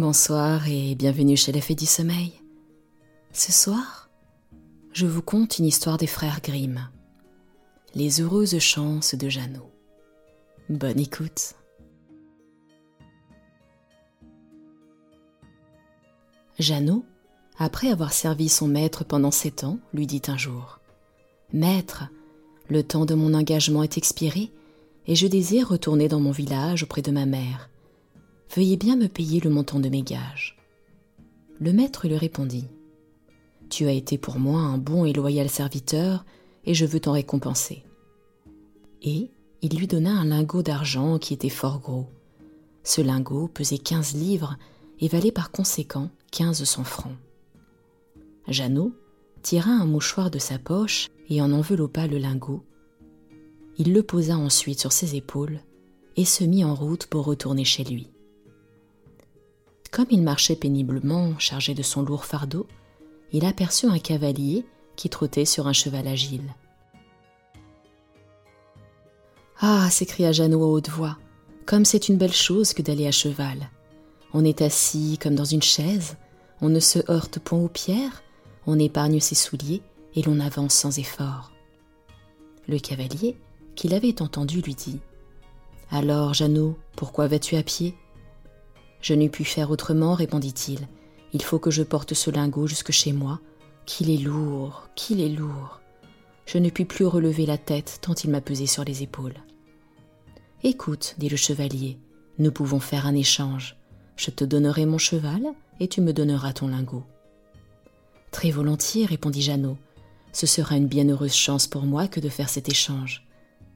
Bonsoir et bienvenue chez les Fées du Sommeil. Ce soir, je vous conte une histoire des frères Grimm. Les heureuses chances de Jeannot. Bonne écoute. Jeannot, après avoir servi son maître pendant sept ans, lui dit un jour Maître, le temps de mon engagement est expiré et je désire retourner dans mon village auprès de ma mère Veuillez bien me payer le montant de mes gages. Le maître lui répondit Tu as été pour moi un bon et loyal serviteur, et je veux t'en récompenser. Et il lui donna un lingot d'argent qui était fort gros. Ce lingot pesait quinze livres et valait par conséquent quinze cents francs. Jeannot tira un mouchoir de sa poche et en enveloppa le lingot. Il le posa ensuite sur ses épaules et se mit en route pour retourner chez lui. Comme il marchait péniblement, chargé de son lourd fardeau, il aperçut un cavalier qui trottait sur un cheval agile. Ah s'écria Jeannot à haute voix, comme c'est une belle chose que d'aller à cheval. On est assis comme dans une chaise, on ne se heurte point aux pierres, on épargne ses souliers et l'on avance sans effort. Le cavalier, qui l'avait entendu, lui dit Alors, Jeannot, pourquoi vas-tu à pied? Je n'eus pu faire autrement, répondit-il. Il faut que je porte ce lingot jusque chez moi. Qu'il est lourd, qu'il est lourd. Je ne puis plus relever la tête tant il m'a pesé sur les épaules. Écoute, dit le chevalier, nous pouvons faire un échange. Je te donnerai mon cheval et tu me donneras ton lingot. Très volontiers, répondit Jeannot. Ce sera une bienheureuse chance pour moi que de faire cet échange.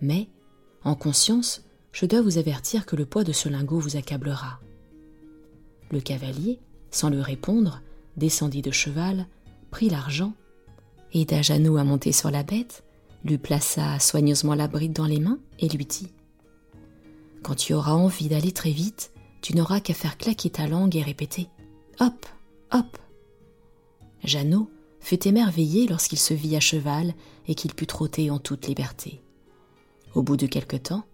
Mais, en conscience, je dois vous avertir que le poids de ce lingot vous accablera. Le cavalier, sans lui répondre, descendit de cheval, prit l'argent, aida Jeannot à monter sur la bête, lui plaça soigneusement la bride dans les mains et lui dit Quand tu auras envie d'aller très vite, tu n'auras qu'à faire claquer ta langue et répéter Hop, hop. Jeannot fut émerveillé lorsqu'il se vit à cheval et qu'il put trotter en toute liberté. Au bout de quelque temps,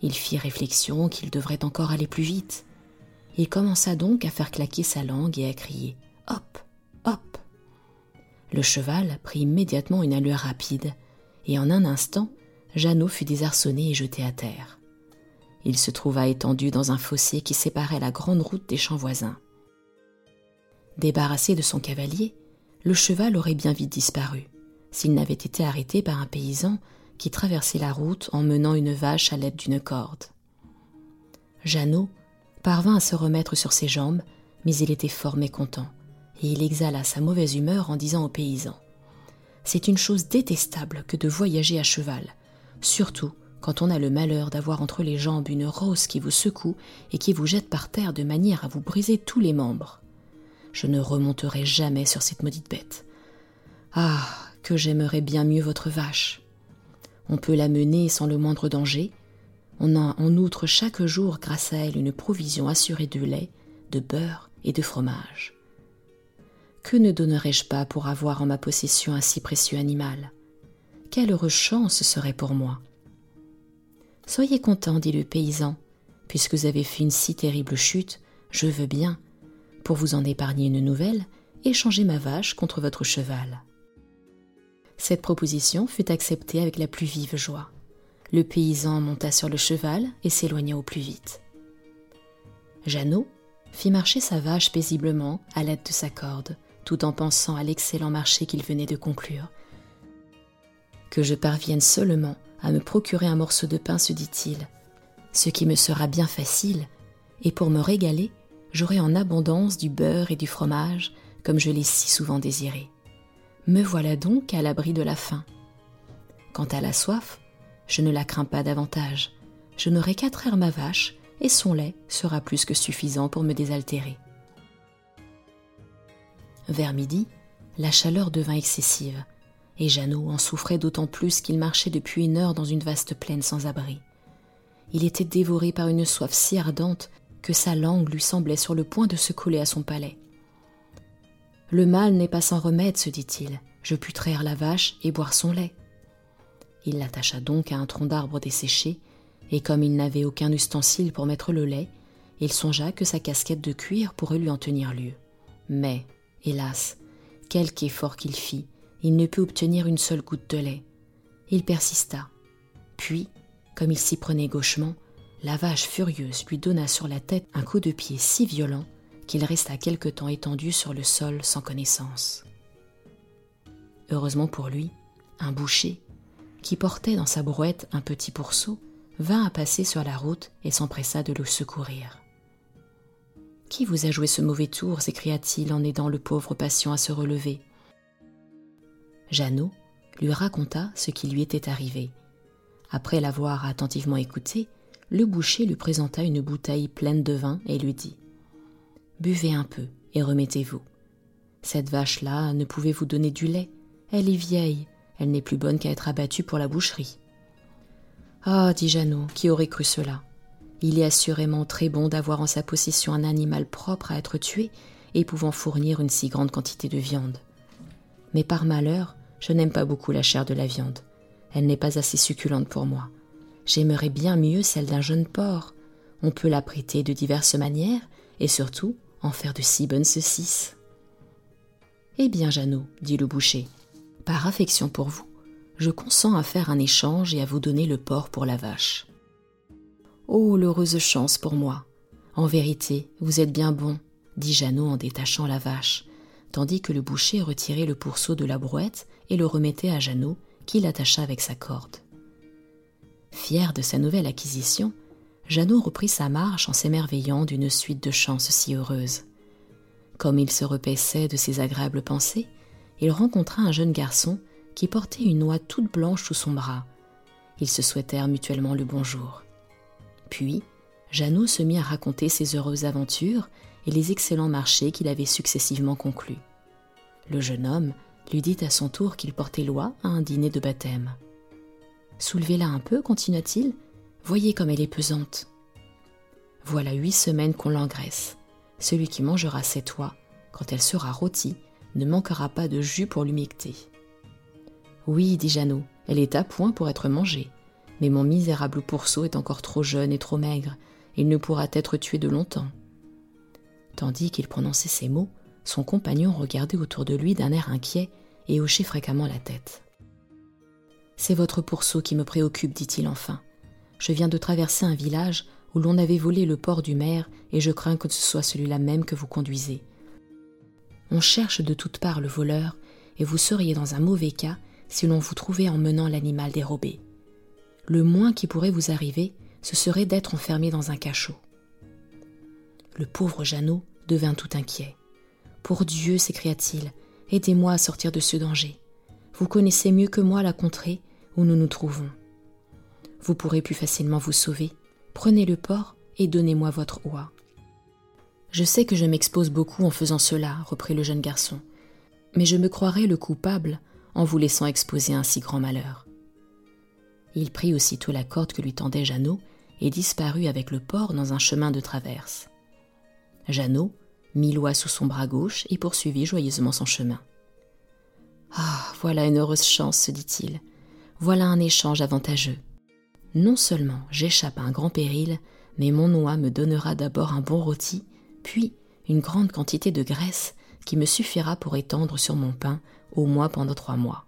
il fit réflexion qu'il devrait encore aller plus vite, il commença donc à faire claquer sa langue et à crier Hop, hop. Le cheval prit immédiatement une allure rapide, et en un instant, Jeannot fut désarçonné et jeté à terre. Il se trouva étendu dans un fossé qui séparait la grande route des champs voisins. Débarrassé de son cavalier, le cheval aurait bien vite disparu, s'il n'avait été arrêté par un paysan qui traversait la route en menant une vache à l'aide d'une corde. Jeannot, parvint à se remettre sur ses jambes, mais il était fort mécontent, et il exhala sa mauvaise humeur en disant aux paysans C'est une chose détestable que de voyager à cheval, surtout quand on a le malheur d'avoir entre les jambes une rose qui vous secoue et qui vous jette par terre de manière à vous briser tous les membres. Je ne remonterai jamais sur cette maudite bête. Ah, que j'aimerais bien mieux votre vache. On peut la mener sans le moindre danger, on a en outre chaque jour grâce à elle une provision assurée de lait, de beurre et de fromage. Que ne donnerais-je pas pour avoir en ma possession un si précieux animal? Quelle heureuse chance ce serait pour moi Soyez content, dit le paysan, puisque vous avez fait une si terrible chute, je veux bien, pour vous en épargner une nouvelle, échanger ma vache contre votre cheval. Cette proposition fut acceptée avec la plus vive joie. Le paysan monta sur le cheval et s'éloigna au plus vite. Jeannot fit marcher sa vache paisiblement à l'aide de sa corde, tout en pensant à l'excellent marché qu'il venait de conclure. Que je parvienne seulement à me procurer un morceau de pain, se dit-il, ce qui me sera bien facile, et pour me régaler, j'aurai en abondance du beurre et du fromage, comme je l'ai si souvent désiré. Me voilà donc à l'abri de la faim. Quant à la soif, je ne la crains pas davantage. Je n'aurai qu'à traire ma vache, et son lait sera plus que suffisant pour me désaltérer. Vers midi, la chaleur devint excessive, et Jeannot en souffrait d'autant plus qu'il marchait depuis une heure dans une vaste plaine sans abri. Il était dévoré par une soif si ardente que sa langue lui semblait sur le point de se coller à son palais. Le mal n'est pas sans remède, se dit-il. Je puis traire la vache et boire son lait. Il l'attacha donc à un tronc d'arbre desséché, et comme il n'avait aucun ustensile pour mettre le lait, il songea que sa casquette de cuir pourrait lui en tenir lieu. Mais, hélas, quelque effort qu'il fit, il ne put obtenir une seule goutte de lait. Il persista. Puis, comme il s'y prenait gauchement, la vache furieuse lui donna sur la tête un coup de pied si violent qu'il resta quelque temps étendu sur le sol sans connaissance. Heureusement pour lui, un boucher, qui portait dans sa brouette un petit pourceau, vint à passer sur la route et s'empressa de le secourir. Qui vous a joué ce mauvais tour? s'écria-t-il en aidant le pauvre patient à se relever. Jeannot lui raconta ce qui lui était arrivé. Après l'avoir attentivement écouté, le boucher lui présenta une bouteille pleine de vin et lui dit Buvez un peu et remettez-vous. Cette vache-là ne pouvait vous donner du lait. Elle est vieille, elle n'est plus bonne qu'à être abattue pour la boucherie. Ah, dit Jeannot, qui aurait cru cela Il est assurément très bon d'avoir en sa possession un animal propre à être tué et pouvant fournir une si grande quantité de viande. Mais par malheur, je n'aime pas beaucoup la chair de la viande. Elle n'est pas assez succulente pour moi. J'aimerais bien mieux celle d'un jeune porc. On peut la prêter de diverses manières et surtout en faire de si bonnes saucisses. Eh bien, Jeannot, dit le boucher, par affection pour vous, je consens à faire un échange et à vous donner le porc pour la vache. Oh, l'heureuse chance pour moi. En vérité, vous êtes bien bon, dit Jeannot en détachant la vache, tandis que le boucher retirait le pourceau de la brouette et le remettait à Jeannot, qui l'attacha avec sa corde. Fier de sa nouvelle acquisition, Jeannot reprit sa marche en s'émerveillant d'une suite de chances si heureuses. Comme il se repaissait de ses agréables pensées, il rencontra un jeune garçon qui portait une noix toute blanche sous son bras. Ils se souhaitèrent mutuellement le bonjour. Puis, Jeannot se mit à raconter ses heureuses aventures et les excellents marchés qu'il avait successivement conclus. Le jeune homme lui dit à son tour qu'il portait loi à un dîner de baptême. Soulevez-la un peu, continua-t-il, Voyez comme elle est pesante. Voilà huit semaines qu'on l'engraisse. Celui qui mangera cette oie, quand elle sera rôtie, ne manquera pas de jus pour l'humecter. Oui, dit Jeannot, elle est à point pour être mangée. Mais mon misérable pourceau est encore trop jeune et trop maigre. Il ne pourra être tué de longtemps. Tandis qu'il prononçait ces mots, son compagnon regardait autour de lui d'un air inquiet et hochait fréquemment la tête. C'est votre pourceau qui me préoccupe, dit-il enfin. Je viens de traverser un village où l'on avait volé le port du maire et je crains que ce soit celui-là même que vous conduisez. On cherche de toutes parts le voleur et vous seriez dans un mauvais cas si l'on vous trouvait en menant l'animal dérobé. Le moins qui pourrait vous arriver, ce serait d'être enfermé dans un cachot. Le pauvre Jeannot devint tout inquiet. Pour Dieu, s'écria-t-il, aidez-moi à sortir de ce danger. Vous connaissez mieux que moi la contrée où nous nous trouvons vous pourrez plus facilement vous sauver. Prenez le port et donnez-moi votre oie. Je sais que je m'expose beaucoup en faisant cela, reprit le jeune garçon, mais je me croirais le coupable en vous laissant exposer un si grand malheur. Il prit aussitôt la corde que lui tendait Jeannot et disparut avec le porc dans un chemin de traverse. Jeannot mit l'oie sous son bras gauche et poursuivit joyeusement son chemin. Ah, voilà une heureuse chance, se dit-il. Voilà un échange avantageux. Non seulement j'échappe à un grand péril, mais mon oie me donnera d'abord un bon rôti, puis une grande quantité de graisse qui me suffira pour étendre sur mon pain au moins pendant trois mois.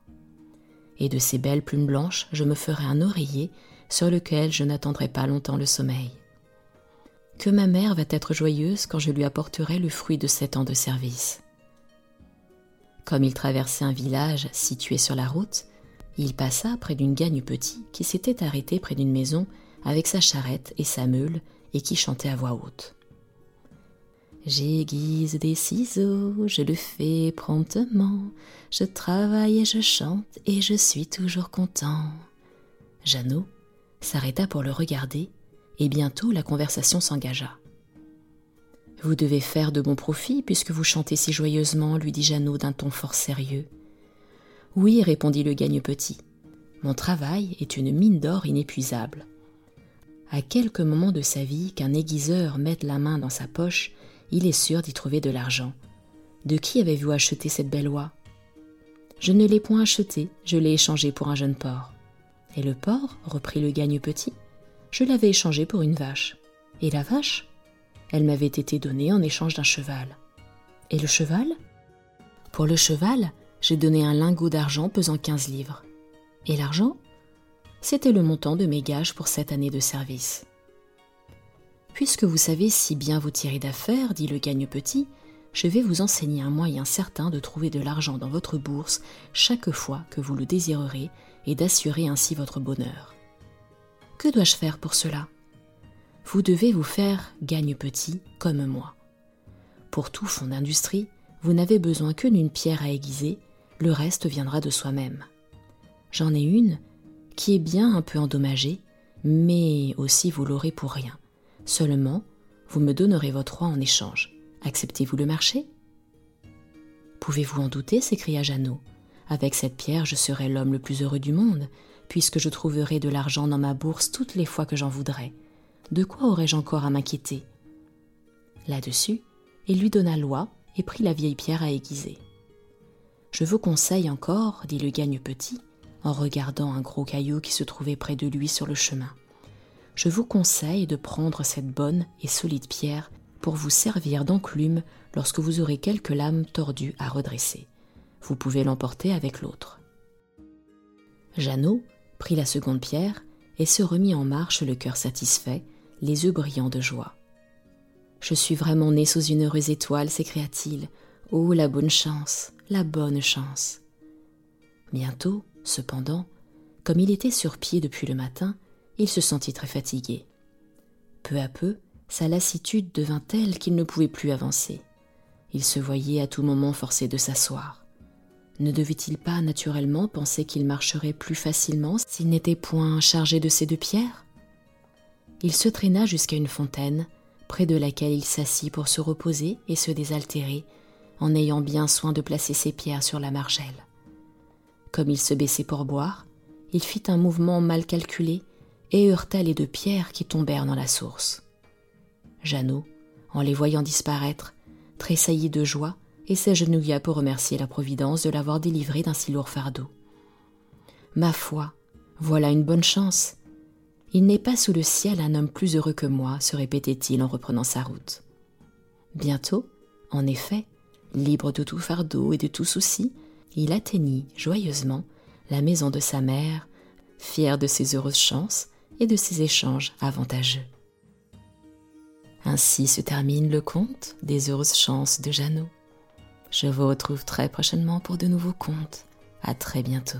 Et de ces belles plumes blanches, je me ferai un oreiller sur lequel je n'attendrai pas longtemps le sommeil. Que ma mère va être joyeuse quand je lui apporterai le fruit de sept ans de service. Comme il traversait un village situé sur la route, il passa près d'une gagne petit qui s'était arrêtée près d'une maison avec sa charrette et sa meule et qui chantait à voix haute. J'aiguise des ciseaux, je le fais promptement, je travaille et je chante et je suis toujours content. Jeannot s'arrêta pour le regarder et bientôt la conversation s'engagea. Vous devez faire de bons profits puisque vous chantez si joyeusement, lui dit Jeannot d'un ton fort sérieux. Oui, répondit le gagne-petit. Mon travail est une mine d'or inépuisable. À quelques moments de sa vie qu'un aiguiseur mette la main dans sa poche, il est sûr d'y trouver de l'argent. De qui avez-vous acheté cette belle oie? Je ne l'ai point achetée, je l'ai échangée pour un jeune porc. Et le porc reprit le gagne-petit. Je l'avais échangé pour une vache. Et la vache? Elle m'avait été donnée en échange d'un cheval. Et le cheval? Pour le cheval, j'ai donné un lingot d'argent pesant 15 livres. Et l'argent? C'était le montant de mes gages pour cette année de service. Puisque vous savez si bien vous tirer d'affaires, dit le gagne-petit, je vais vous enseigner un moyen certain de trouver de l'argent dans votre bourse chaque fois que vous le désirerez et d'assurer ainsi votre bonheur. Que dois-je faire pour cela? Vous devez vous faire gagne-petit comme moi. Pour tout fonds d'industrie, vous n'avez besoin que d'une pierre à aiguiser, le reste viendra de soi-même. J'en ai une qui est bien un peu endommagée, mais aussi vous l'aurez pour rien. Seulement, vous me donnerez votre roi en échange. Acceptez-vous le marché? Pouvez-vous en douter s'écria Jeannot. Avec cette pierre, je serai l'homme le plus heureux du monde, puisque je trouverai de l'argent dans ma bourse toutes les fois que j'en voudrais. De quoi aurais-je encore à m'inquiéter? Là-dessus, il lui donna loi et prit la vieille pierre à aiguiser. Je vous conseille encore, dit le gagne petit, en regardant un gros caillou qui se trouvait près de lui sur le chemin je vous conseille de prendre cette bonne et solide pierre pour vous servir d'enclume lorsque vous aurez quelques lames tordues à redresser. Vous pouvez l'emporter avec l'autre. Jeannot prit la seconde pierre et se remit en marche le cœur satisfait, les yeux brillants de joie. Je suis vraiment né sous une heureuse étoile, s'écria-t-il. Oh, la bonne chance, la bonne chance. Bientôt, cependant, comme il était sur pied depuis le matin, il se sentit très fatigué. Peu à peu, sa lassitude devint telle qu'il ne pouvait plus avancer. Il se voyait à tout moment forcé de s'asseoir. Ne devait-il pas naturellement penser qu'il marcherait plus facilement s'il n'était point chargé de ces deux pierres? Il se traîna jusqu'à une fontaine, près de laquelle il s'assit pour se reposer et se désaltérer, en ayant bien soin de placer ses pierres sur la margelle. Comme il se baissait pour boire, il fit un mouvement mal calculé et heurta les deux pierres qui tombèrent dans la source. Jeannot, en les voyant disparaître, tressaillit de joie et s'agenouilla pour remercier la Providence de l'avoir délivré d'un si lourd fardeau. Ma foi, voilà une bonne chance. Il n'est pas sous le ciel un homme plus heureux que moi, se répétait-il en reprenant sa route. Bientôt, en effet, libre de tout fardeau et de tout souci, il atteignit joyeusement la maison de sa mère, fier de ses heureuses chances et de ses échanges avantageux. Ainsi se termine le conte des heureuses chances de Jeannot. Je vous retrouve très prochainement pour de nouveaux contes. À très bientôt.